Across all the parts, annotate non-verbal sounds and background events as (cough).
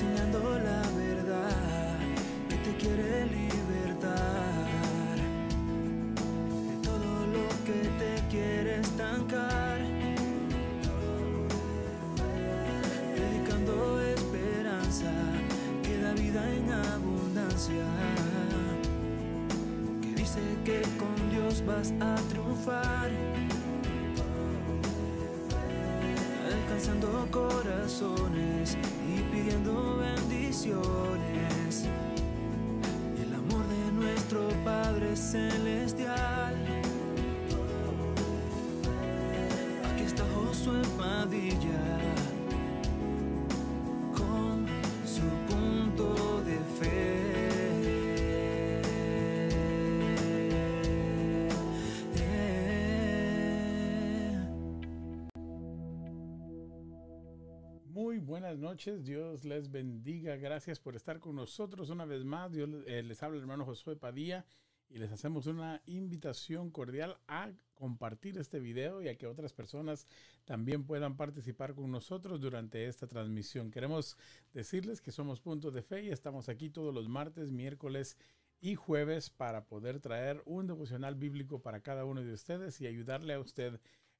enseñando la verdad que te quiere libertar de todo lo que te quiere estancar. Predicando esperanza que da vida en abundancia. Que dice que con Dios vas a triunfar. Alcanzando corazones y pidiendo bendiciones. El amor de nuestro Padre Celestial. Aquí está Josué Padilla buenas noches, Dios les bendiga, gracias por estar con nosotros una vez más. Dios eh, les habla el hermano Josué Padilla y les hacemos una invitación cordial a compartir este video y a que otras personas también puedan participar con nosotros durante esta transmisión. Queremos decirles que somos Punto de Fe y estamos aquí todos los martes, miércoles y jueves para poder traer un devocional bíblico para cada uno de ustedes y ayudarle a usted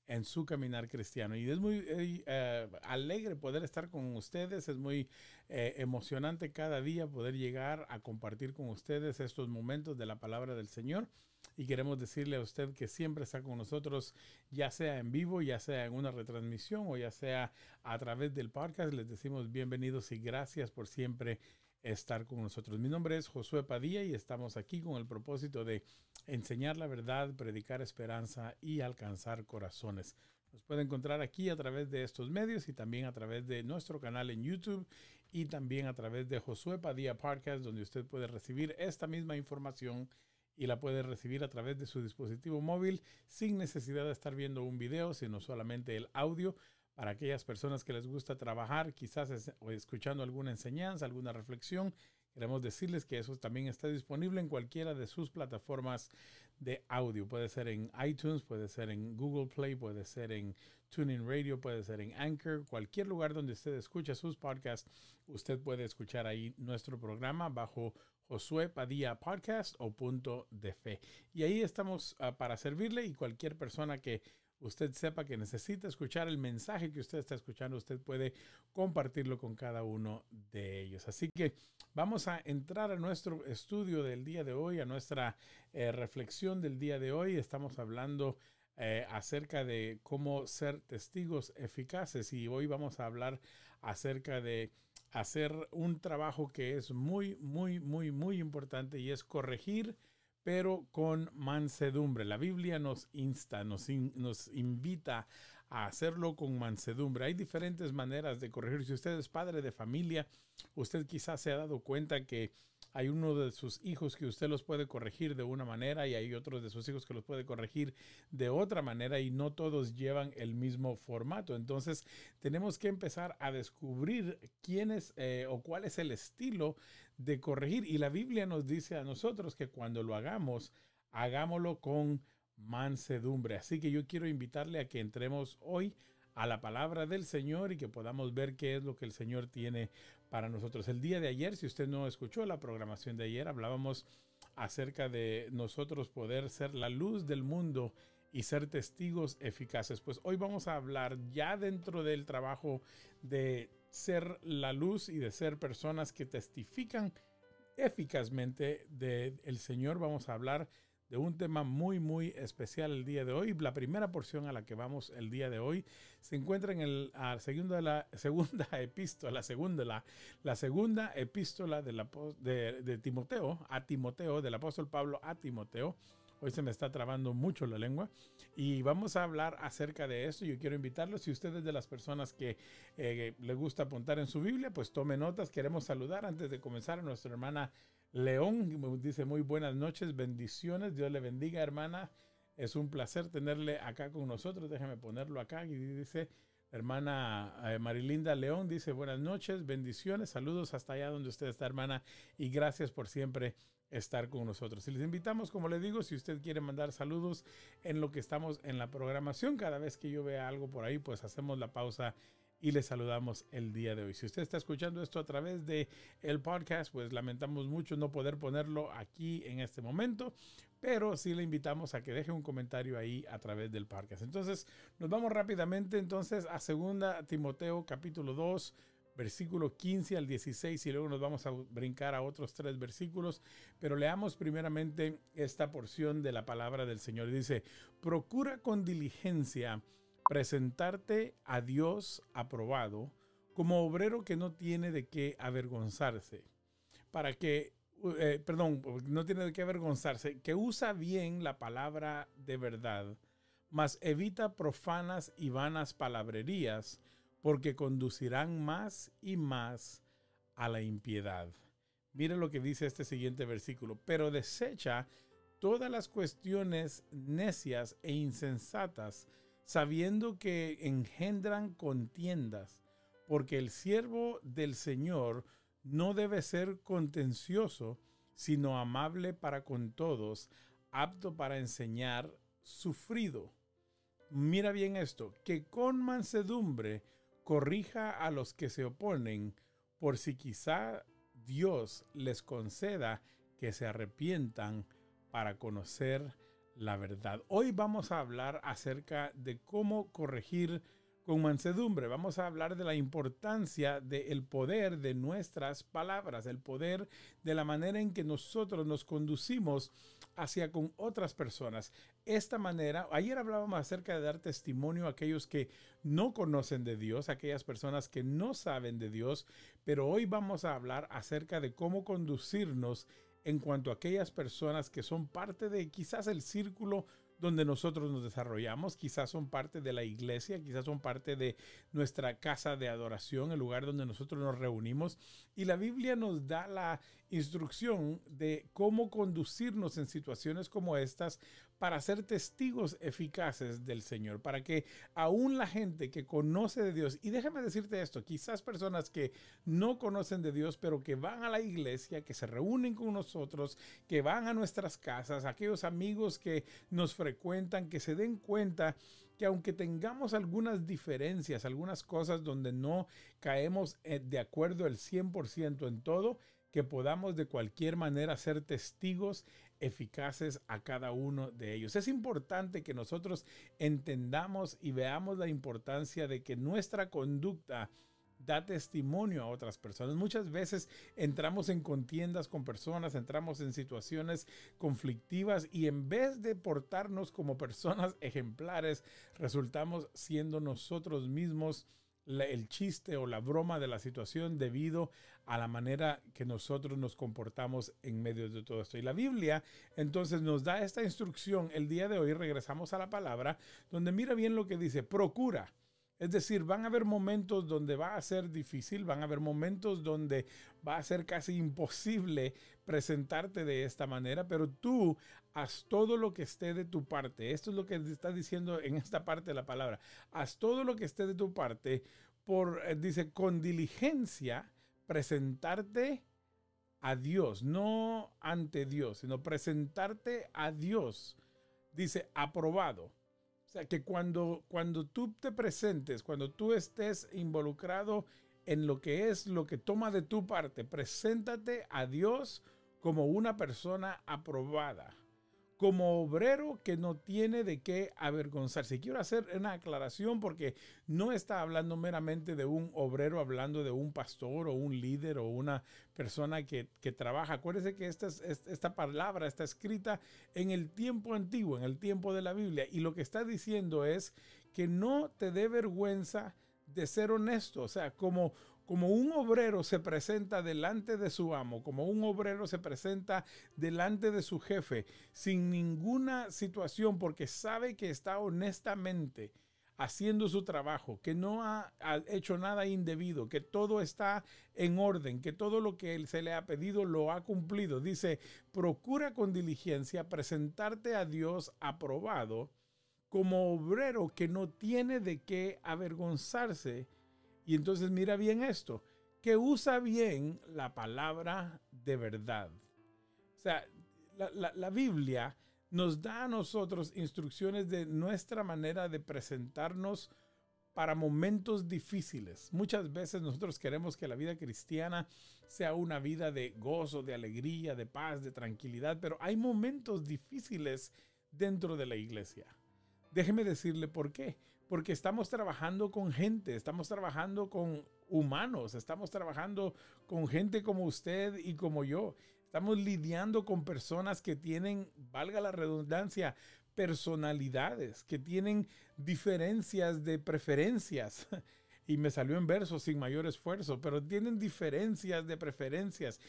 en su caminar cristiano. Y es muy eh, eh, alegre poder estar con ustedes, es muy eh, emocionante cada día poder llegar a compartir con ustedes estos momentos de la palabra del Señor. Y queremos decirle a usted que siempre está con nosotros, ya sea en vivo, ya sea en una retransmisión o ya sea a través del podcast. Les decimos bienvenidos y gracias por siempre estar con nosotros. Mi nombre es Josué Padilla y estamos aquí con el propósito de enseñar la verdad, predicar esperanza y alcanzar corazones. Nos puede encontrar aquí a través de estos medios y también a través de nuestro canal en YouTube y también a través de Josué Padilla Podcast, donde usted puede recibir esta misma información y la puede recibir a través de su dispositivo móvil sin necesidad de estar viendo un video, sino solamente el audio para aquellas personas que les gusta trabajar, quizás escuchando alguna enseñanza, alguna reflexión. Queremos decirles que eso también está disponible en cualquiera de sus plataformas de audio. Puede ser en iTunes, puede ser en Google Play, puede ser en TuneIn Radio, puede ser en Anchor, cualquier lugar donde usted escucha sus podcasts, usted puede escuchar ahí nuestro programa bajo Josué Padilla Podcast o Punto de Fe. Y ahí estamos uh, para servirle y cualquier persona que usted sepa que necesita escuchar el mensaje que usted está escuchando, usted puede compartirlo con cada uno de ellos. Así que vamos a entrar a nuestro estudio del día de hoy, a nuestra eh, reflexión del día de hoy. Estamos hablando eh, acerca de cómo ser testigos eficaces y hoy vamos a hablar acerca de hacer un trabajo que es muy, muy, muy, muy importante y es corregir pero con mansedumbre. La Biblia nos insta, nos, in, nos, invita a hacerlo con mansedumbre. Hay diferentes maneras de corregir. Si usted es padre de familia, usted quizás se ha dado cuenta que hay uno de sus hijos que usted los puede corregir de una manera y hay otros de sus hijos que los puede corregir de otra manera y no todos llevan el mismo formato. Entonces tenemos que empezar a descubrir quién es eh, o cuál es el estilo de corregir. Y la Biblia nos dice a nosotros que cuando lo hagamos, hagámoslo con mansedumbre. Así que yo quiero invitarle a que entremos hoy a la palabra del Señor y que podamos ver qué es lo que el Señor tiene para nosotros. El día de ayer, si usted no escuchó la programación de ayer, hablábamos acerca de nosotros poder ser la luz del mundo y ser testigos eficaces. Pues hoy vamos a hablar ya dentro del trabajo de ser la luz y de ser personas que testifican eficazmente del Señor. Vamos a hablar de un tema muy muy especial el día de hoy. La primera porción a la que vamos el día de hoy se encuentra en el a segunda, la (laughs) segunda epístola, la segunda, la, segunda epístola de, la, de, Timoteo, a Timoteo, del apóstol Pablo a Timoteo. Hoy se me está trabando mucho la lengua y vamos a hablar acerca de esto. Yo quiero invitarlos, si usted es de las personas que eh, le gusta apuntar en su Biblia, pues tome notas. Queremos saludar antes de comenzar a nuestra hermana León. Dice muy buenas noches, bendiciones. Dios le bendiga, hermana. Es un placer tenerle acá con nosotros. Déjame ponerlo acá. Y dice, hermana eh, Marilinda León, dice buenas noches, bendiciones, saludos hasta allá donde usted está, hermana. Y gracias por siempre estar con nosotros. Y les invitamos, como le digo, si usted quiere mandar saludos en lo que estamos en la programación, cada vez que yo vea algo por ahí, pues hacemos la pausa y le saludamos el día de hoy. Si usted está escuchando esto a través de el podcast, pues lamentamos mucho no poder ponerlo aquí en este momento, pero sí le invitamos a que deje un comentario ahí a través del podcast. Entonces, nos vamos rápidamente entonces a segunda Timoteo capítulo 2, versículo 15 al 16 y luego nos vamos a brincar a otros tres versículos, pero leamos primeramente esta porción de la palabra del Señor. Dice, procura con diligencia presentarte a Dios aprobado como obrero que no tiene de qué avergonzarse, para que, eh, perdón, no tiene de qué avergonzarse, que usa bien la palabra de verdad, mas evita profanas y vanas palabrerías, porque conducirán más y más a la impiedad. Mire lo que dice este siguiente versículo, pero desecha todas las cuestiones necias e insensatas, sabiendo que engendran contiendas, porque el siervo del Señor no debe ser contencioso, sino amable para con todos, apto para enseñar, sufrido. Mira bien esto, que con mansedumbre corrija a los que se oponen, por si quizá Dios les conceda que se arrepientan para conocer la verdad. Hoy vamos a hablar acerca de cómo corregir con mansedumbre. Vamos a hablar de la importancia del poder de nuestras palabras, el poder de la manera en que nosotros nos conducimos hacia con otras personas. Esta manera, ayer hablábamos acerca de dar testimonio a aquellos que no conocen de Dios, aquellas personas que no saben de Dios, pero hoy vamos a hablar acerca de cómo conducirnos en cuanto a aquellas personas que son parte de quizás el círculo donde nosotros nos desarrollamos, quizás son parte de la iglesia, quizás son parte de nuestra casa de adoración, el lugar donde nosotros nos reunimos. Y la Biblia nos da la instrucción de cómo conducirnos en situaciones como estas para ser testigos eficaces del Señor, para que aún la gente que conoce de Dios, y déjame decirte esto, quizás personas que no conocen de Dios, pero que van a la iglesia, que se reúnen con nosotros, que van a nuestras casas, aquellos amigos que nos frecuentan, que se den cuenta que aunque tengamos algunas diferencias, algunas cosas donde no caemos eh, de acuerdo el 100% en todo, que podamos de cualquier manera ser testigos eficaces a cada uno de ellos. Es importante que nosotros entendamos y veamos la importancia de que nuestra conducta da testimonio a otras personas. Muchas veces entramos en contiendas con personas, entramos en situaciones conflictivas y en vez de portarnos como personas (laughs) ejemplares, resultamos siendo nosotros mismos el chiste o la broma de la situación debido a la manera que nosotros nos comportamos en medio de todo esto. Y la Biblia entonces nos da esta instrucción el día de hoy, regresamos a la palabra, donde mira bien lo que dice, procura es decir, van a haber momentos donde va a ser difícil, van a haber momentos donde va a ser casi imposible presentarte de esta manera, pero tú haz todo lo que esté de tu parte. Esto es lo que está diciendo en esta parte de la palabra. Haz todo lo que esté de tu parte por, eh, dice, con diligencia presentarte a Dios, no ante Dios, sino presentarte a Dios. Dice, aprobado o sea, que cuando, cuando tú te presentes, cuando tú estés involucrado en lo que es lo que toma de tu parte, preséntate a Dios como una persona aprobada como obrero que no tiene de qué avergonzarse. Quiero hacer una aclaración porque no está hablando meramente de un obrero, hablando de un pastor o un líder o una persona que, trabaja. Acuérdese que esta, esta palabra está escrita en el tiempo antiguo, en el tiempo de la Biblia, y lo que está diciendo es que no te dé vergüenza de ser honesto, o sea, como como un obrero se presenta delante de su amo, como un obrero se presenta delante de su jefe, sin ninguna situación, porque sabe que está honestamente haciendo su trabajo, que no ha, hecho nada indebido, que todo está en orden, que todo lo que se le ha pedido lo ha cumplido. Dice, procura con diligencia presentarte a Dios aprobado como obrero que no tiene de qué avergonzarse y entonces mira bien esto, que usa bien la palabra de verdad. O sea, la, Biblia nos da a nosotros instrucciones de nuestra manera de presentarnos para momentos difíciles. Muchas veces nosotros queremos que la vida cristiana sea una vida de gozo, de alegría, de paz, de tranquilidad, pero hay momentos difíciles dentro de la iglesia. Déjeme decirle por qué. Porque estamos trabajando con gente, estamos trabajando con humanos, estamos trabajando con gente como usted y como yo. Estamos lidiando con personas que tienen, valga la redundancia, personalidades, que tienen diferencias de preferencias. (laughs) Y me salió en verso sin mayor esfuerzo, pero tienen diferencias de preferencias.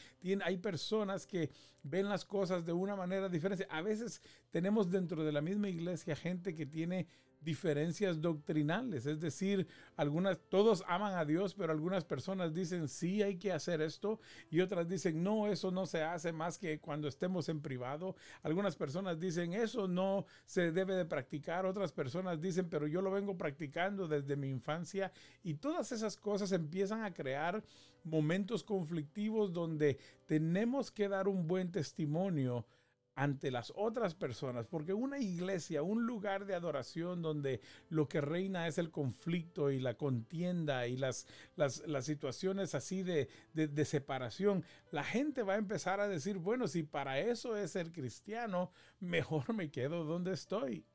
hay personas que ven las cosas de una manera diferente. A veces tenemos dentro de la misma iglesia gente que tiene diferencias doctrinales, es decir, algunas, todos aman a Dios, pero algunas personas dicen sí hay que hacer esto y otras dicen no, eso no se hace más que cuando estemos en privado. Algunas personas dicen eso no se debe de practicar, otras personas dicen pero yo lo vengo practicando desde mi infancia y todas esas cosas empiezan a crear momentos conflictivos donde tenemos que dar un buen testimonio ante las otras personas, porque una iglesia, un lugar de adoración donde lo que reina es el conflicto y la contienda y las, las, situaciones así de, de, separación, la gente va a empezar a decir, bueno, si para eso es ser cristiano, mejor me quedo donde estoy.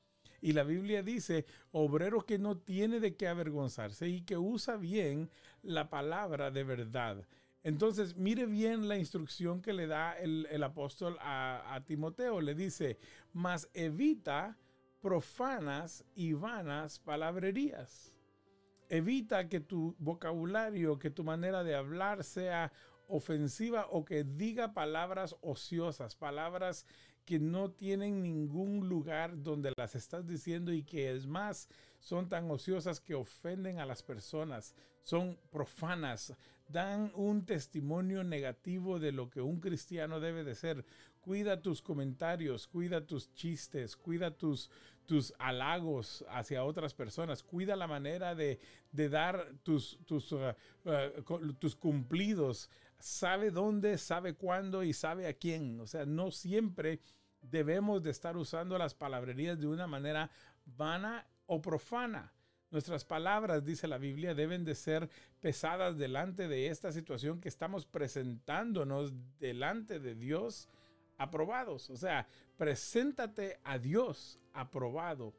Y la Biblia dice, obrero que no tiene de qué avergonzarse y que usa bien la palabra de verdad. Entonces, mire bien la instrucción que le da el, apóstol a, Timoteo. Le dice, mas evita profanas y vanas palabrerías. Evita que tu vocabulario, que tu manera de hablar sea ofensiva o que diga palabras ociosas, palabras que no tienen ningún lugar donde las estás diciendo y que es más son tan ociosas que ofenden a las personas, son profanas, dan un testimonio negativo de lo que un cristiano debe de ser. Cuida tus comentarios, cuida tus chistes, cuida tus, tus halagos hacia otras personas, cuida la manera de, dar tus, tus, uh, uh, tus cumplidos. Sabe dónde, sabe cuándo y sabe a quién. O sea, no siempre debemos de estar usando las palabrerías de una manera vana o profana. Nuestras palabras, dice la Biblia, deben de ser pesadas delante de esta situación que estamos presentándonos delante de Dios aprobados. O sea, preséntate a Dios aprobado.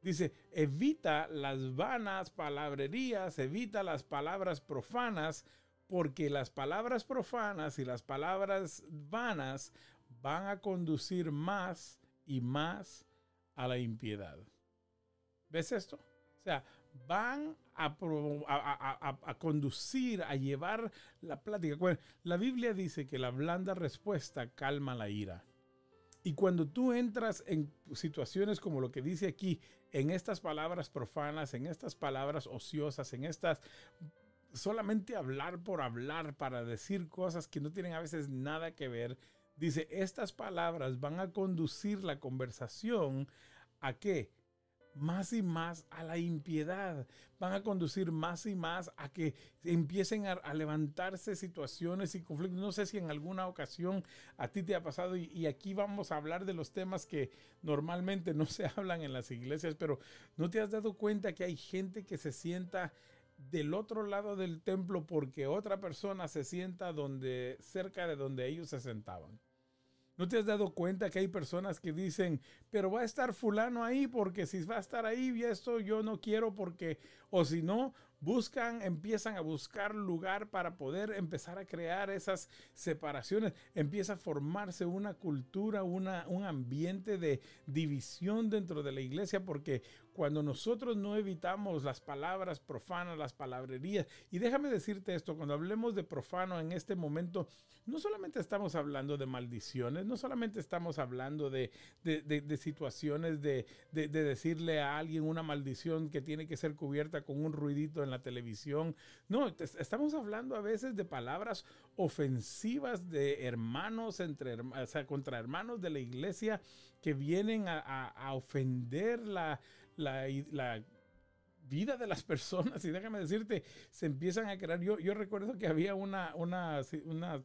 Dice, evita las vanas palabrerías, evita las palabras profanas, porque las palabras profanas y las palabras vanas van a conducir más y más a la impiedad. ¿Ves esto? O sea, van a, conducir, a llevar la plática. La Biblia dice que la blanda respuesta calma la ira. Y cuando tú entras en situaciones como lo que dice aquí, en estas palabras profanas, en estas palabras ociosas, en estas solamente hablar por hablar para decir cosas que no tienen a veces nada que ver, dice, estas palabras van a conducir la conversación a qué? Más y más a la impiedad, van a conducir más y más a que empiecen a, levantarse situaciones y conflictos. No sé si en alguna ocasión a ti te ha pasado y, y, aquí vamos a hablar de los temas que normalmente no se hablan en las iglesias, pero ¿no te has dado cuenta que hay gente que se sienta del otro lado del templo porque otra persona se sienta donde cerca de donde ellos se sentaban? ¿No te has dado cuenta que hay personas que dicen, pero va a estar fulano ahí porque si va a estar ahí y esto yo no quiero porque, o si no, buscan, empiezan a buscar lugar para poder empezar a crear esas separaciones. Empieza a formarse una cultura, una, un ambiente de división dentro de la iglesia porque cuando nosotros no evitamos las palabras profanas, las palabrerías, y déjame decirte esto, cuando hablemos de profano en este momento, no solamente estamos hablando de maldiciones, no solamente estamos hablando de, situaciones de, de, decirle a alguien una maldición que tiene que ser cubierta con un ruidito en la televisión, no, estamos hablando a veces de palabras ofensivas de hermanos entre, o sea, contra hermanos de la iglesia que vienen a ofender la, la, vida de las personas y déjame decirte, se empiezan a crear. Yo, yo recuerdo que había una, una, una,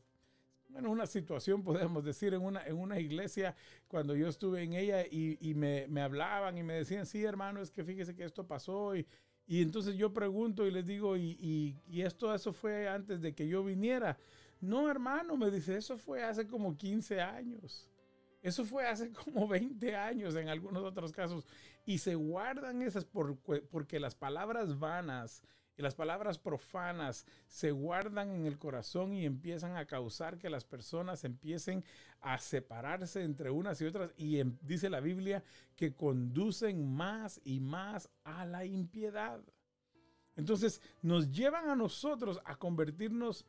bueno, una situación, podemos decir, en una, en una iglesia cuando yo estuve en ella y, y me, me, hablaban y me decían, sí, hermano, es que fíjese que esto pasó y, Y entonces yo pregunto y les digo, ¿y, y, esto, eso fue antes de que yo viniera? No, hermano, me dice, eso fue hace como 15 años. Eso fue hace (laughs) como 20 años en algunos otros casos. Y se guardan esas por, porque las palabras vanas y las palabras profanas se guardan en el corazón y empiezan a causar que las personas empiecen a separarse entre unas y otras. Y dice la Biblia que conducen más y más a la impiedad. Entonces nos llevan a nosotros a convertirnos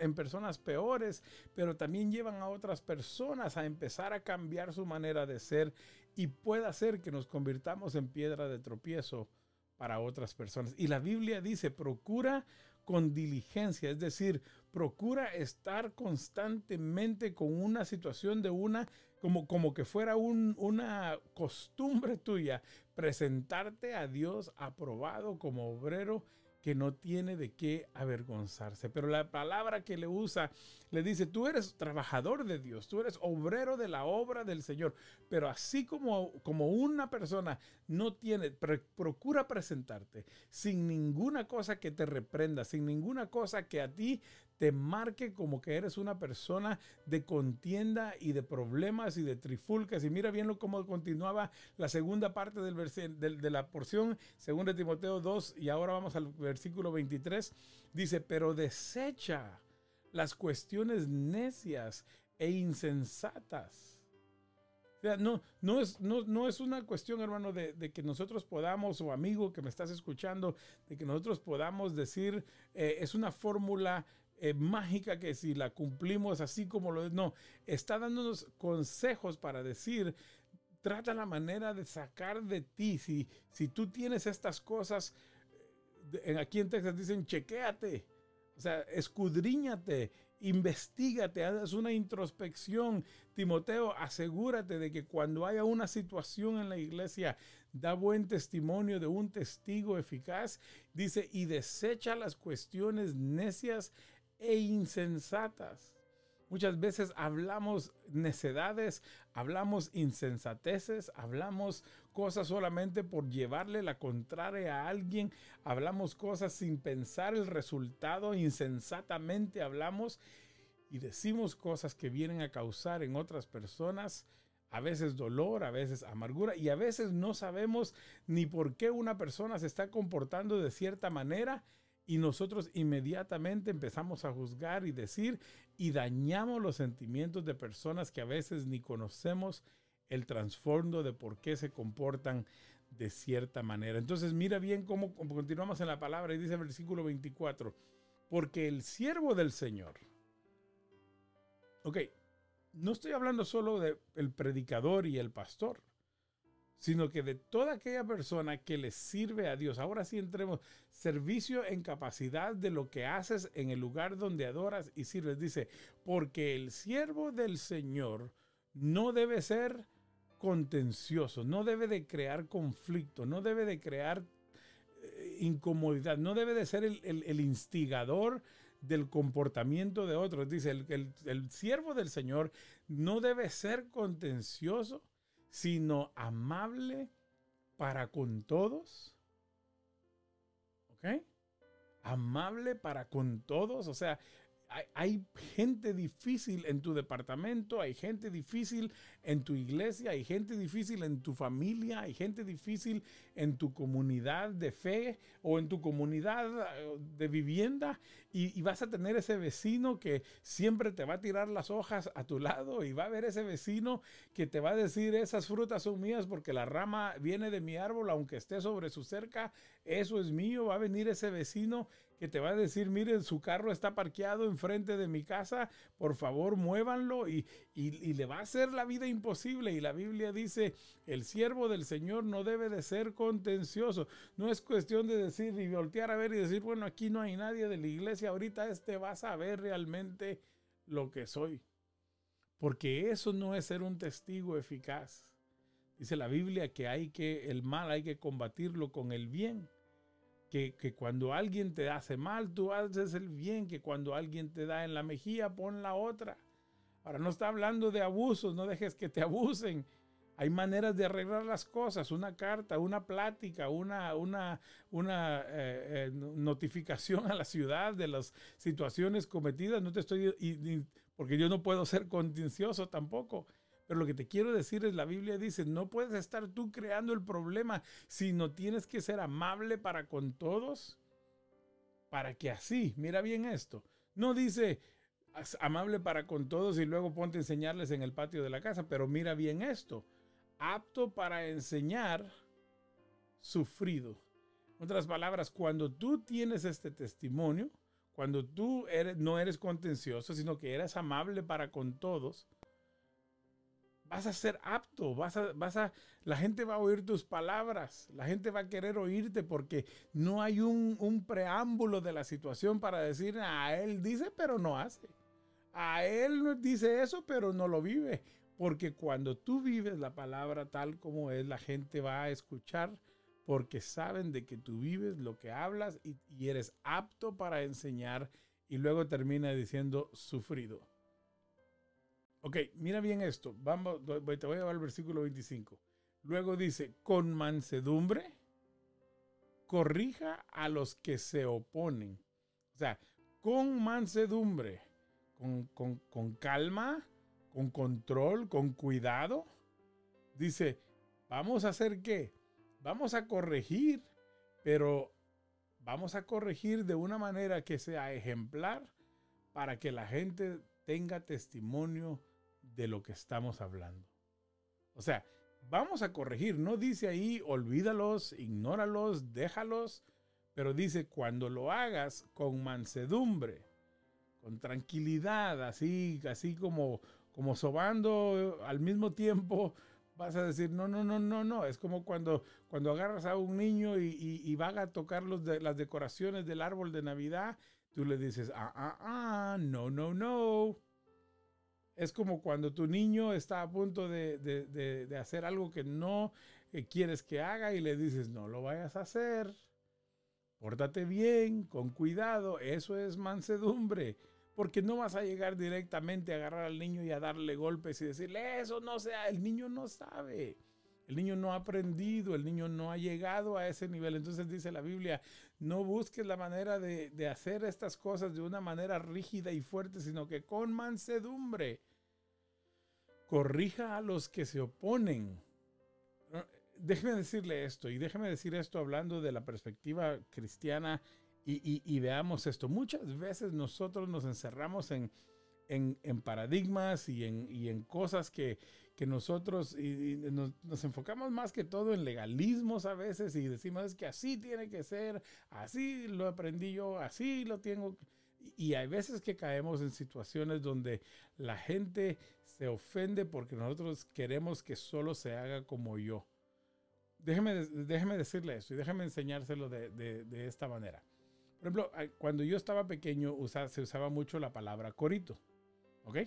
en personas peores, pero también llevan a otras personas a empezar a cambiar su manera de ser y puede hacer que nos convirtamos en piedra de tropiezo para otras personas. Y la Biblia dice, procura con diligencia, es decir, procura estar constantemente con una situación de una, como, como que fuera una costumbre tuya, presentarte a Dios aprobado como obrero que no tiene de qué avergonzarse. Pero la palabra que le usa le dice, tú eres trabajador de Dios, tú eres obrero de la obra del Señor. Pero así como, como una persona no tiene, procura presentarte sin ninguna cosa que te reprenda, sin ninguna cosa que a ti te marque como que eres una persona de contienda y de problemas y de trifulcas. Y mira bien lo cómo continuaba la segunda parte del de la porción, según de Timoteo 2, y ahora vamos al versículo 23. Dice, pero desecha las cuestiones necias e insensatas. O sea, no, no, es, no, es una cuestión, hermano, de, que nosotros podamos, o amigo que me estás escuchando, de que nosotros podamos decir, eh, es una fórmula eh, mágica que si la cumplimos así como lo es, no, está dándonos consejos para decir, trata la manera de sacar de ti, si, si tú tienes estas cosas, eh, aquí en Texas dicen, chequéate, o sea, escudriñate, investigate, haz una introspección. Timoteo, asegúrate de que cuando haya una situación en la iglesia, da buen testimonio de un testigo eficaz. Dice, y desecha las cuestiones necias e insensatas. Muchas veces hablamos necedades, hablamos insensateces, hablamos cosas solamente por llevarle la contraria a alguien, hablamos cosas sin pensar el resultado, insensatamente hablamos y decimos cosas que vienen a causar en otras personas a veces dolor, a veces amargura y a veces no sabemos ni por qué una persona se está comportando de cierta manera y nosotros inmediatamente empezamos a juzgar y decir y dañamos los sentimientos de personas que a veces ni conocemos el trasfondo de por qué se comportan de cierta manera. Entonces mira bien cómo, continuamos en la palabra y dice el versículo 24, porque el siervo del Señor, ok, no estoy hablando solo del predicador y el pastor, sino que de toda aquella persona que le sirve a Dios. Ahora sí entremos, servicio en capacidad de lo que haces en el lugar donde adoras y sirves. Dice, porque el siervo del Señor no debe ser contencioso, no debe de crear conflicto, no debe de crear eh, incomodidad, no debe de ser el, instigador del comportamiento de otros. Dice, el, el siervo del Señor no debe ser contencioso, sino amable para con todos. ¿Ok? Amable para con todos. O sea, hay, gente difícil en tu departamento, hay gente difícil en tu iglesia, hay gente difícil en tu familia, hay gente difícil en tu comunidad de fe o en tu comunidad eh, de vivienda y, y, vas a tener ese vecino que siempre te va a tirar las hojas a tu lado y va a haber ese vecino que te va a decir esas frutas son mías porque la rama viene de mi árbol aunque esté sobre su cerca, eso es mío, va a venir ese vecino que te va a decir, miren, su carro está parqueado enfrente de mi casa, por favor muévanlo y, y, le va a hacer la vida imposible. Y la Biblia dice, el siervo del Señor no debe de ser contencioso. No es cuestión de decir y voltear a ver y decir, bueno, aquí no hay nadie de la iglesia, ahorita este va a saber realmente lo que soy. Porque eso no es ser un testigo eficaz. Dice la Biblia que hay que, el mal hay que combatirlo con el bien que, cuando alguien te hace mal, tú haces el bien, que cuando alguien te da en la mejilla, pon la otra. Ahora no está hablando de abusos, no dejes que te abusen. Hay maneras de arreglar las cosas, una carta, una plática, una, una, una eh, eh, notificación a la ciudad de las situaciones cometidas. No te estoy, porque yo no puedo ser contencioso tampoco. Pero lo que te quiero decir es, la Biblia dice, no puedes estar tú creando el problema, sino tienes que ser amable para con todos, para que así, mira bien esto, no dice amable para con todos y luego ponte a enseñarles en el patio de la casa, pero mira bien esto, apto para enseñar, sufrido. En otras palabras, cuando tú tienes este testimonio, cuando tú eres, no eres contencioso, sino que eres amable para con todos, vas a ser apto, vas a, vas a, la gente va a oír tus palabras, la gente va a querer oírte porque no hay un, un preámbulo de la situación para decir, a él dice, pero no hace. A él dice eso, pero no lo vive. Porque cuando tú vives la palabra tal como es, la gente va a escuchar porque saben de que tú vives lo que hablas y, eres apto para enseñar y luego termina diciendo sufrido. Ok, mira bien esto. Vamos, te voy a llevar al versículo 25. Luego dice, con mansedumbre, corrija a los que se oponen. O sea, con mansedumbre, con, con, con calma, con control, con cuidado. Dice, vamos a hacer qué? Vamos a corregir, pero vamos a corregir de una manera que sea ejemplar para que la gente tenga testimonio de lo que estamos hablando. O sea, vamos a corregir, no dice ahí olvídalos, ignóralos, déjalos, pero dice cuando lo hagas con mansedumbre, con tranquilidad, así, así como como sobando al mismo tiempo, vas a decir, no, no, no, no, no. Es como cuando, cuando agarras a un niño y, y, a tocar los las decoraciones del árbol de Navidad, tú le dices, ah, ah, ah, no, no, no. Es como cuando tu niño está a punto de, de, de hacer algo que no eh, quieres que haga y le dices, no lo vayas a hacer. Pórtate bien, con cuidado. Eso es mansedumbre porque no vas a llegar directamente a agarrar al niño y a darle golpes y decirle, eso no sea, el niño no sabe. El niño no ha aprendido, el niño no ha llegado a ese nivel. Entonces dice la Biblia, no busques la manera de, de hacer estas cosas de una manera rígida y fuerte, sino que con mansedumbre. Corrija a los que se oponen. Déjeme decirle esto, y déjeme decir esto hablando de la perspectiva cristiana y, veamos esto. Muchas veces nosotros nos encerramos en, paradigmas y en, cosas que, nosotros nos, enfocamos más que todo en legalismos a veces y decimos que así tiene que ser, así lo aprendí yo, así lo tengo. Y hay veces que caemos en situaciones donde la gente se ofende porque nosotros queremos que solo se haga como yo. Déjeme, déjeme decirle esto y déjeme enseñárselo de esta manera. Por ejemplo, cuando yo estaba pequeño se usaba mucho la palabra corito. ¿Ok?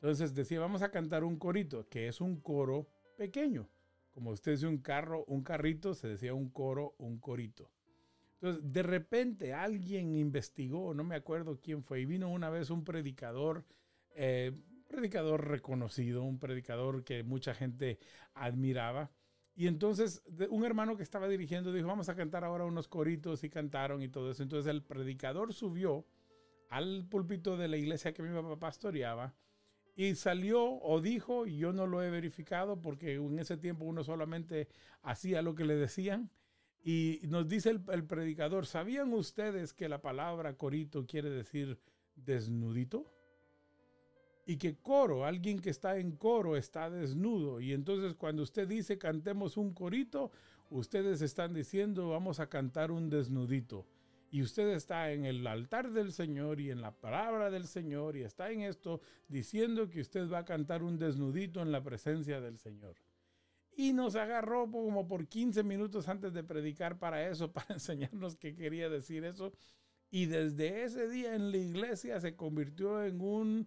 Entonces decía, vamos a cantar un corito, que es un coro pequeño. Como usted dice un carro, un carrito, se decía un coro, un corito. Entonces, de repente alguien investigó, no me acuerdo quién fue, y vino una vez un predicador, eh, predicador reconocido, un predicador que mucha gente admiraba, y entonces un hermano que estaba dirigiendo dijo, vamos a cantar ahora unos coritos y cantaron y todo eso. Entonces el predicador subió al púlpito de la iglesia que mi papá pastoreaba y salió o dijo, y yo no lo he verificado porque en ese tiempo uno solamente hacía lo que le decían. Y nos dice el, el predicador, ¿sabían ustedes que la palabra corito quiere decir desnudito? y que coro, alguien que está en coro está desnudo. Y entonces cuando usted dice cantemos un corito, ustedes están diciendo vamos a cantar un desnudito. Y usted está en el altar del Señor y en la palabra del Señor y está en esto diciendo que usted va a cantar un desnudito en la presencia del Señor. Y nos agarró como por 15 minutos antes de predicar para eso, (laughs) para enseñarnos qué quería decir eso. Y desde ese día en la iglesia se convirtió en un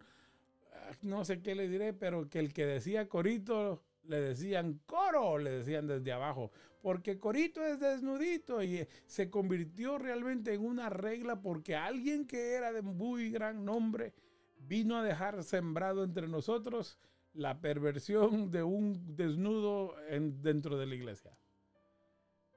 no sé qué le diré, pero que el que decía corito le decían coro, le decían desde abajo, porque corito es desnudito y se convirtió realmente en una regla porque alguien que era de muy gran nombre vino a dejar sembrado entre nosotros la perversión de un desnudo en, dentro de la iglesia.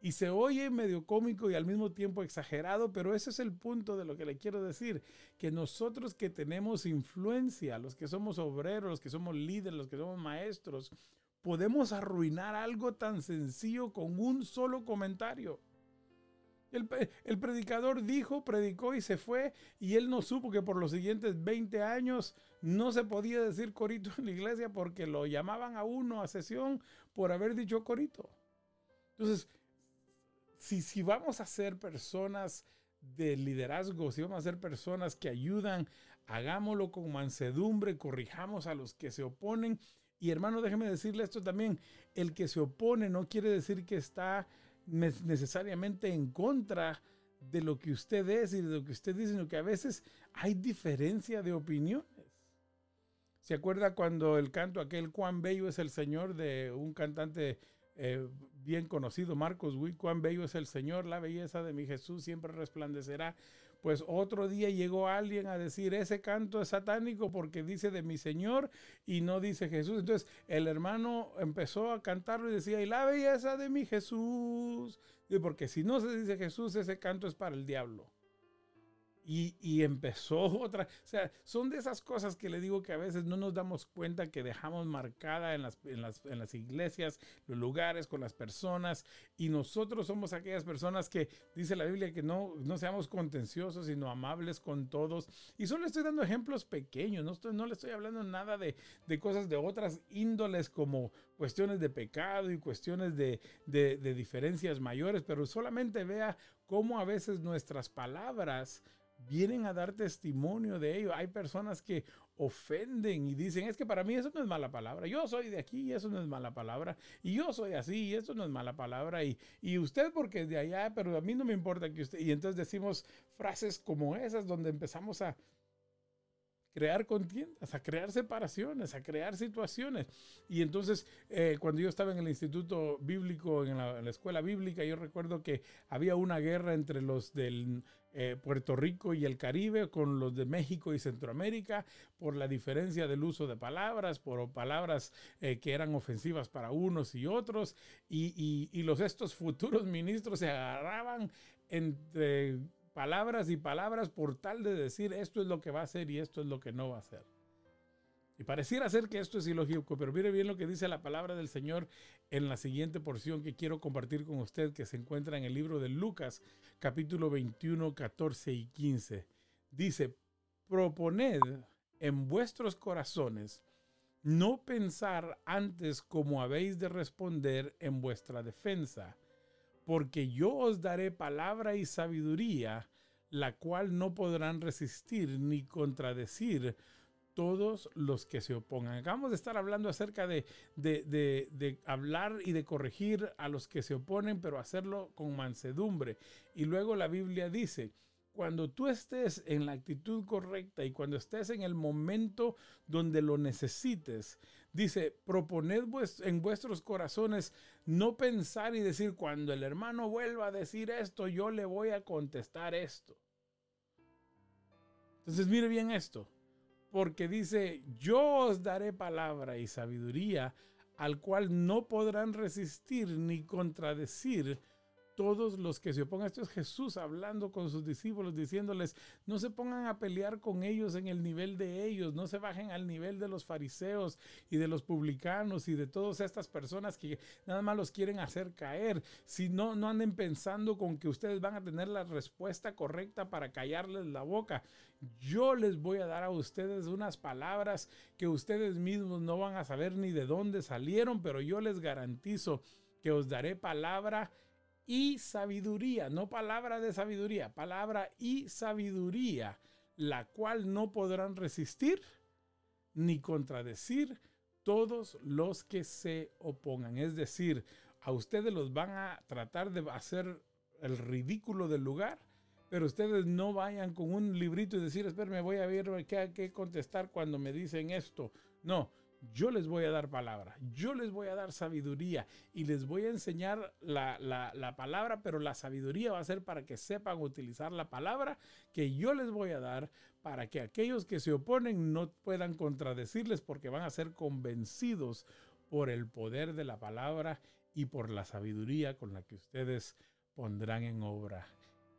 Y se oye medio cómico y al mismo tiempo exagerado, pero ese es el punto de lo que le quiero decir, que nosotros que tenemos influencia, los que somos obreros, los que somos líderes, los que somos maestros, podemos arruinar algo tan sencillo con un solo comentario. El, predicador dijo, predicó y se fue y él no supo que por los siguientes 20 años no se podía decir corito en la iglesia porque lo llamaban a uno a sesión por haber dicho corito. Entonces, si, si vamos a ser personas de liderazgo, si vamos a ser personas que ayudan, hagámoslo con mansedumbre, corrijamos a los que se oponen. Y hermano, déjeme decirle esto también, el que se opone no quiere decir que está necesariamente en contra de lo que usted es y de lo que usted dice, sino que a veces hay diferencia de opiniones. ¿Se acuerda cuando el canto aquel cuán bello es el Señor de un cantante eh, bien conocido, Marcos Witt, cuán bello es el Señor, la belleza de mi Jesús siempre resplandecerá. Pues otro día llegó alguien a decir, ese canto es satánico porque dice de mi Señor y no dice Jesús. Entonces el hermano empezó a cantarlo y decía, y la belleza de mi Jesús. porque si no se dice Jesús, ese canto es para el diablo. Y, empezó (laughs) otra. O sea, son de esas cosas que le digo que a veces no nos damos cuenta que dejamos marcada en las, en las, en las iglesias, los lugares, con las personas. Y nosotros somos aquellas personas que dice la Biblia que no, no seamos contenciosos, sino amables con todos. Y solo estoy dando ejemplos pequeños. No, estoy, no le estoy hablando nada de, de cosas de otras índoles como cuestiones de pecado y cuestiones de, de, de diferencias mayores. Pero solamente vea cómo a veces nuestras palabras vienen a dar testimonio de ello. Hay personas que ofenden y dicen, es que para mí eso no es mala palabra. Yo soy de aquí y eso no es mala palabra. Y yo soy así y eso no es mala palabra. Y, y usted porque es de allá, pero a mí no me importa que usted... Y entonces decimos frases como esas donde empezamos a crear contiendas, a crear separaciones, a crear situaciones. Y entonces, eh, cuando yo estaba en el instituto bíblico, en la, escuela bíblica, yo recuerdo que había una guerra entre los del eh, Puerto Rico y el Caribe con los de México y Centroamérica por la diferencia del uso de palabras, por palabras eh, que eran ofensivas para unos y otros. Y, y, y los estos futuros ministros se agarraban entre palabras y palabras por tal de decir esto es lo que va a ser y esto es lo que no va a ser. Y pareciera ser que esto es ilógico, pero mire bien lo que dice la palabra del Señor en la siguiente porción que quiero compartir con usted, que se encuentra en el libro de Lucas, capítulo 21, 14 y 15. Dice, proponed en vuestros corazones no pensar antes como habéis de responder en vuestra defensa porque yo os daré palabra y sabiduría, la cual no podrán resistir ni contradecir todos los que se opongan. Acabamos de estar hablando acerca de, de, hablar y de corregir a los que se oponen, pero hacerlo con mansedumbre. Y luego la Biblia dice, cuando tú estés en la actitud correcta y cuando estés en el momento donde lo necesites, dice, proponed en vuestros corazones no pensar y decir, cuando el hermano vuelva a decir esto, yo le voy a contestar esto. Entonces mire bien esto, porque dice, yo os daré palabra y sabiduría al cual no podrán resistir ni contradecir todos los que se opongan. Esto es Jesús hablando con sus discípulos, diciéndoles, no se pongan a pelear con ellos en el nivel de ellos, no se bajen al nivel de los fariseos y de los publicanos y de todas estas personas que nada más los quieren hacer caer. Si no, no anden pensando con que ustedes van a tener la respuesta correcta para callarles la boca. Yo les voy a dar a ustedes unas palabras que ustedes mismos no van a saber ni de dónde salieron, pero yo les garantizo que os daré palabra y sabiduría, no palabra de sabiduría, palabra y sabiduría, la cual no podrán resistir ni contradecir todos los que se opongan. Es decir, a ustedes los van a tratar de hacer el ridículo del lugar, pero ustedes no vayan con un librito y decir, espera, me voy a ver qué, qué contestar cuando me dicen esto. No, yo les voy a dar palabra, yo les voy a dar sabiduría y les voy a enseñar la, la, palabra, pero la sabiduría va a ser para que sepan utilizar la palabra que yo les voy a dar para que aquellos que se oponen no puedan contradecirles porque van a ser convencidos por el poder de la palabra y por la sabiduría con la que ustedes pondrán en obra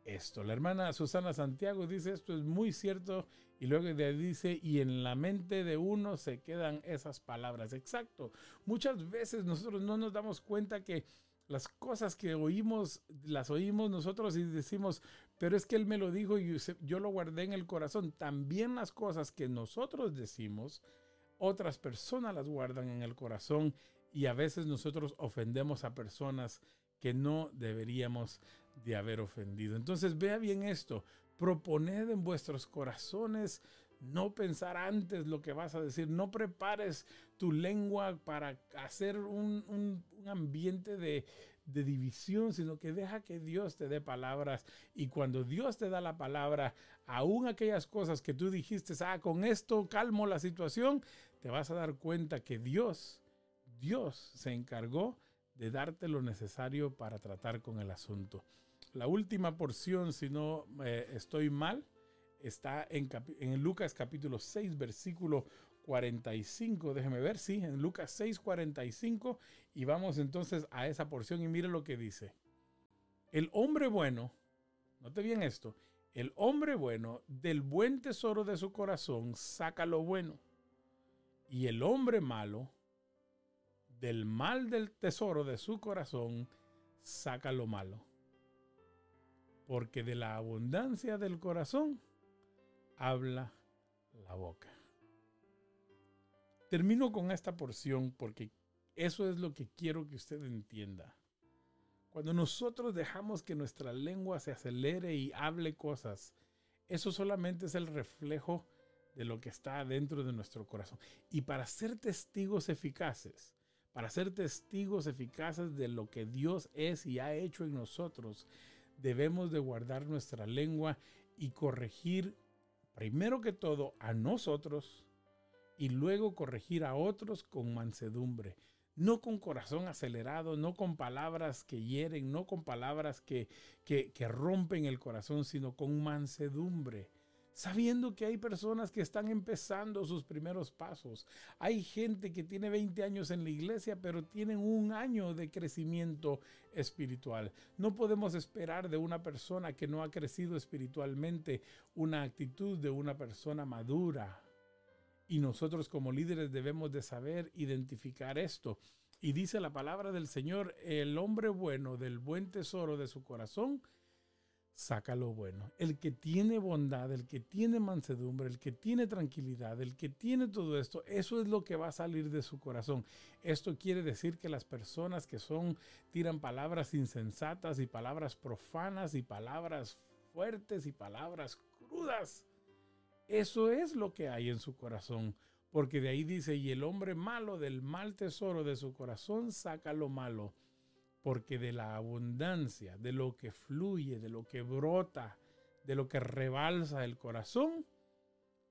esto. La hermana Susana Santiago dice esto es muy cierto y luego dice y en la mente de uno se quedan esas palabras. Exacto. Muchas veces nosotros no nos damos cuenta que las cosas que oímos, las oímos nosotros y decimos, pero es que él me lo dijo y yo lo guardé en el corazón. También las cosas que nosotros decimos, otras personas las guardan en el corazón y a veces nosotros ofendemos a personas que no deberíamos de haber ofendido. Entonces vea bien esto, proponed en vuestros corazones no pensar antes lo que vas a decir, no prepares tu lengua para hacer un, ambiente de, de división, sino que deja que Dios te dé palabras. Y cuando Dios te da la palabra, aún aquellas cosas que tú dijiste, ah, con esto calmo la situación, te vas a dar cuenta que Dios, Dios se encargó de darte lo necesario para tratar con el asunto. La última porción, si no eh, estoy mal, está en, en, Lucas capítulo 6, versículo 45. Déjeme ver, sí, en Lucas 6, 45. Y vamos entonces a esa porción y mire lo que dice. El hombre bueno, note bien esto, el hombre bueno del buen tesoro de su corazón saca lo bueno. Y el hombre malo del mal del tesoro de su corazón saca lo malo porque de la abundancia del corazón habla la boca. Termino con esta porción porque eso es lo que quiero que usted entienda. Cuando nosotros dejamos que nuestra lengua se acelere y hable cosas, eso solamente es el reflejo de lo que está dentro de nuestro corazón. Y para ser testigos eficaces, para ser testigos eficaces de lo que Dios es y ha hecho en nosotros, debemos de guardar nuestra lengua y corregir primero que todo a nosotros y luego corregir a otros con mansedumbre, no con corazón acelerado, no con palabras que hieren, no con palabras que, que, que rompen el corazón, sino con mansedumbre sabiendo que hay personas que están empezando sus primeros pasos. Hay gente que tiene 20 años en la iglesia, pero tienen un año de crecimiento espiritual. No podemos esperar de una persona que no ha crecido espiritualmente una actitud de una persona madura. Y nosotros como líderes debemos de saber identificar esto. Y dice la palabra del Señor, el hombre bueno del buen tesoro de su corazón, saca lo bueno. El que tiene bondad, el que tiene mansedumbre, el que tiene tranquilidad, el que tiene todo esto, eso es lo que va a salir de su corazón. Esto quiere decir que las personas que son, tiran palabras insensatas y palabras profanas y palabras fuertes y palabras crudas, eso es lo que hay en su corazón. Porque de ahí dice, y el hombre malo del mal tesoro de su corazón saca lo malo porque de la abundancia, de lo que fluye, de lo que brota, de lo que rebalsa el corazón,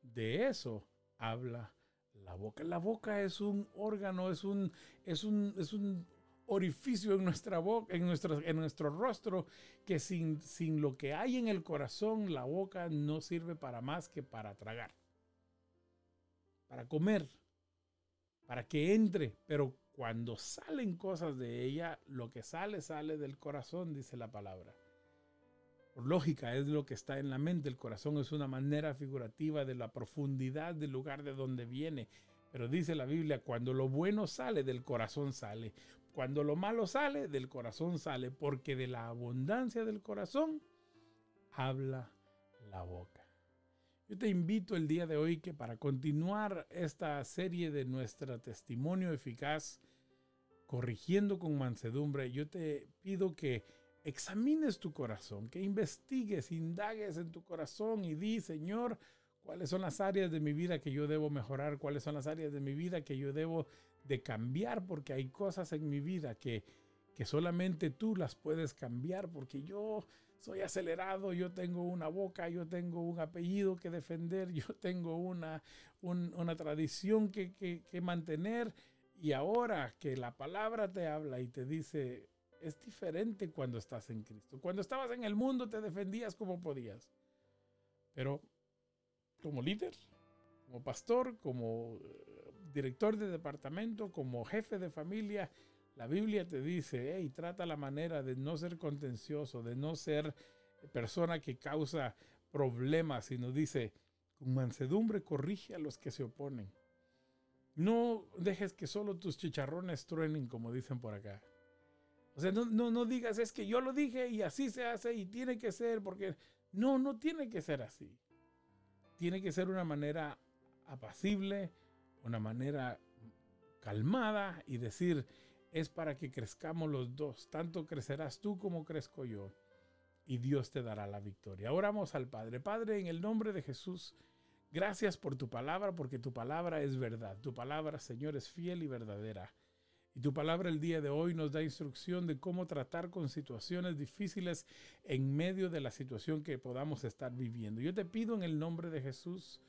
de eso habla la boca. La boca es un órgano, es un, es un, es un orificio en nuestra boca, en nuestro, en nuestro rostro, que sin, sin lo que hay en el corazón, la boca no sirve para más que para tragar, para comer, para que entre, pero cuando salen cosas de ella, lo que sale sale del corazón, dice la palabra. Por lógica, es lo que está en la mente. El corazón es una manera figurativa de la profundidad del lugar de donde viene. Pero dice la Biblia, cuando lo bueno sale, del corazón sale. Cuando lo malo sale, del corazón sale. Porque de la abundancia del corazón habla la boca. Yo te invito el día de hoy que para continuar esta serie de nuestro testimonio eficaz, corrigiendo con mansedumbre, yo te pido que examines tu corazón, que investigues, indagues en tu corazón y di, Señor, cuáles son las áreas de mi vida que yo debo mejorar, cuáles son las áreas de mi vida que yo debo de cambiar, porque hay cosas en mi vida que, que solamente tú las puedes cambiar, porque yo soy acelerado, yo tengo una boca, yo tengo un apellido que defender, (laughs) yo tengo una, una tradición que, que mantener. Y ahora que la palabra te habla y te dice, es diferente cuando estás en Cristo. Cuando estabas en el mundo te defendías como podías. Pero como líder, como pastor, como eh, director de departamento, como jefe de familia, la Biblia te dice, hey, trata la manera de no ser contencioso, de no ser persona que causa problemas, sino dice, con mansedumbre corrige a los que se oponen. No dejes que solo tus chicharrones truenen, como dicen por acá. O sea, no, no, no digas, es que yo lo dije y así se hace y tiene que ser, porque no, no tiene que ser así. Tiene que ser una manera apacible, una manera calmada y decir, es para que crezcamos los dos. Tanto crecerás tú como crezco yo. Y Dios te dará la victoria. Oramos al Padre. Padre, en el nombre de Jesús, gracias por tu palabra, porque tu palabra es verdad. Tu palabra, Señor, es fiel y verdadera. Y tu palabra el día de hoy nos da instrucción de cómo tratar con situaciones difíciles en medio de la situación que podamos estar viviendo. Yo te pido en el nombre de Jesús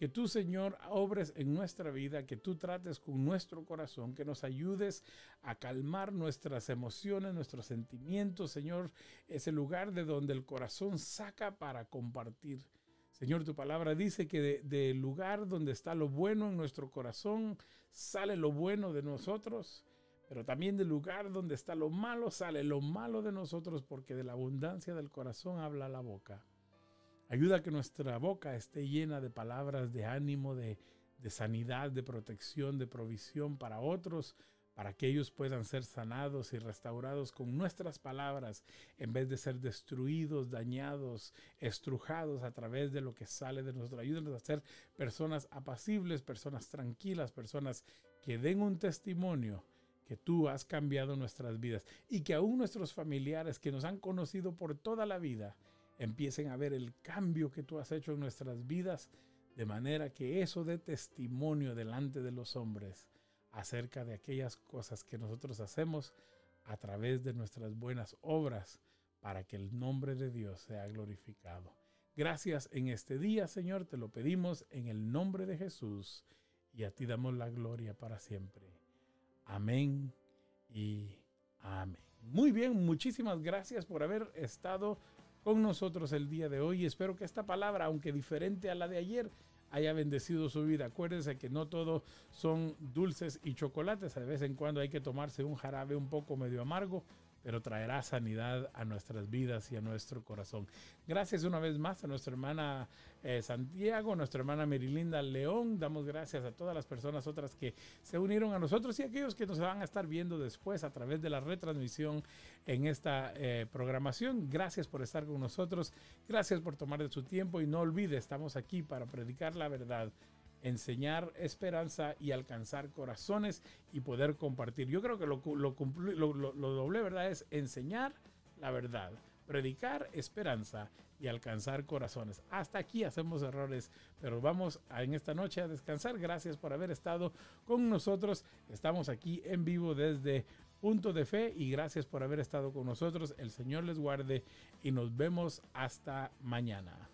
que tú, Señor, obres en nuestra vida, que tú trates con nuestro corazón, que nos ayudes a calmar nuestras emociones, nuestros sentimientos, Señor, ese lugar de donde el corazón saca para compartir. Señor, tu palabra dice que del lugar donde está lo bueno en nuestro corazón, sale lo bueno de nosotros. Pero también del lugar donde está lo malo sale lo malo de nosotros porque de la abundancia del corazón habla la boca. Ayuda a que nuestra boca esté llena de palabras de ánimo, de, de sanidad, de protección, de provisión para otros, para que ellos puedan ser sanados y restaurados con nuestras palabras, en vez de ser destruidos, dañados, estrujados a través de lo que sale de nosotros. Ayúdanos a ser personas apacibles, personas tranquilas, personas que den un testimonio que tú has cambiado nuestras vidas y que aún nuestros familiares que nos han conocido por toda la vida empiecen a ver el cambio que tú has hecho en nuestras vidas, de manera que eso dé testimonio delante de los hombres acerca de aquellas cosas que nosotros hacemos a través de nuestras buenas obras para que el nombre de Dios sea glorificado. Gracias en este día, Señor, te lo pedimos en el nombre de Jesús y a ti damos la gloria para siempre. Amén y amén. Muy bien, muchísimas gracias por haber estado con nosotros el día de hoy. Espero que esta palabra, aunque diferente a la de ayer, haya bendecido su vida. Acuérdense que no todo son dulces y chocolates. De vez en cuando hay que tomarse un jarabe un poco medio amargo pero traerá sanidad a nuestras vidas y a nuestro corazón. Gracias una vez más a nuestra hermana eh, Santiago, nuestra hermana Merilinda León. Damos gracias a todas las personas otras que se unieron a nosotros y a aquellos que nos van a estar viendo después a través de la retransmisión en esta eh, programación. Gracias por estar con nosotros. Gracias por tomar de su tiempo y no olvide, estamos aquí para predicar la verdad enseñar esperanza y alcanzar corazones y poder compartir. Yo creo que lo, doble verdad es enseñar la verdad, predicar esperanza y alcanzar corazones. Hasta aquí hacemos errores, pero vamos en esta noche a descansar. Gracias por haber estado con nosotros. Estamos aquí en vivo desde Punto de Fe y gracias por haber estado con nosotros. El Señor les guarde y nos vemos hasta mañana.